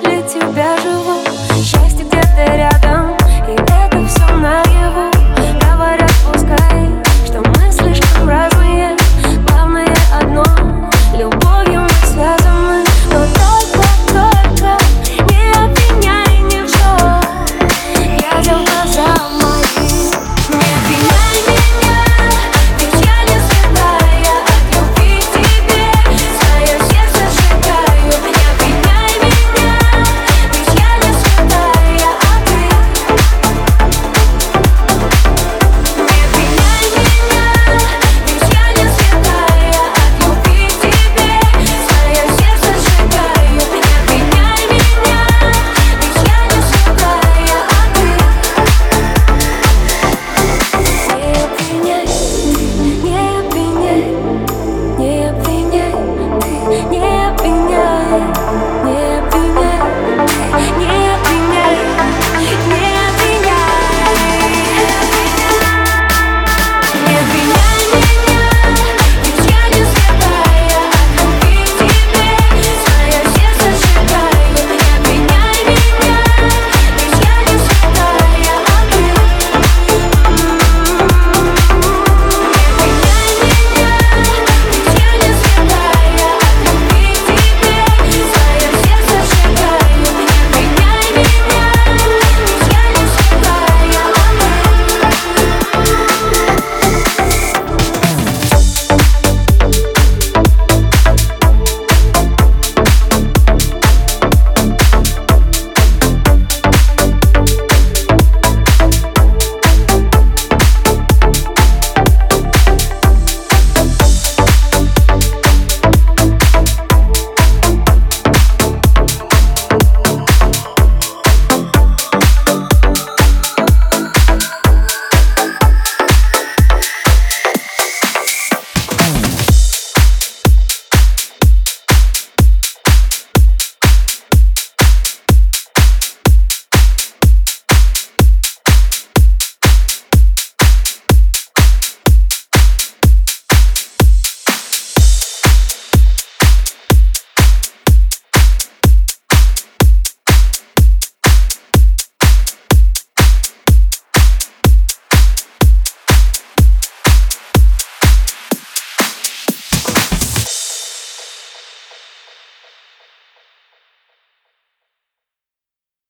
для тебя живу.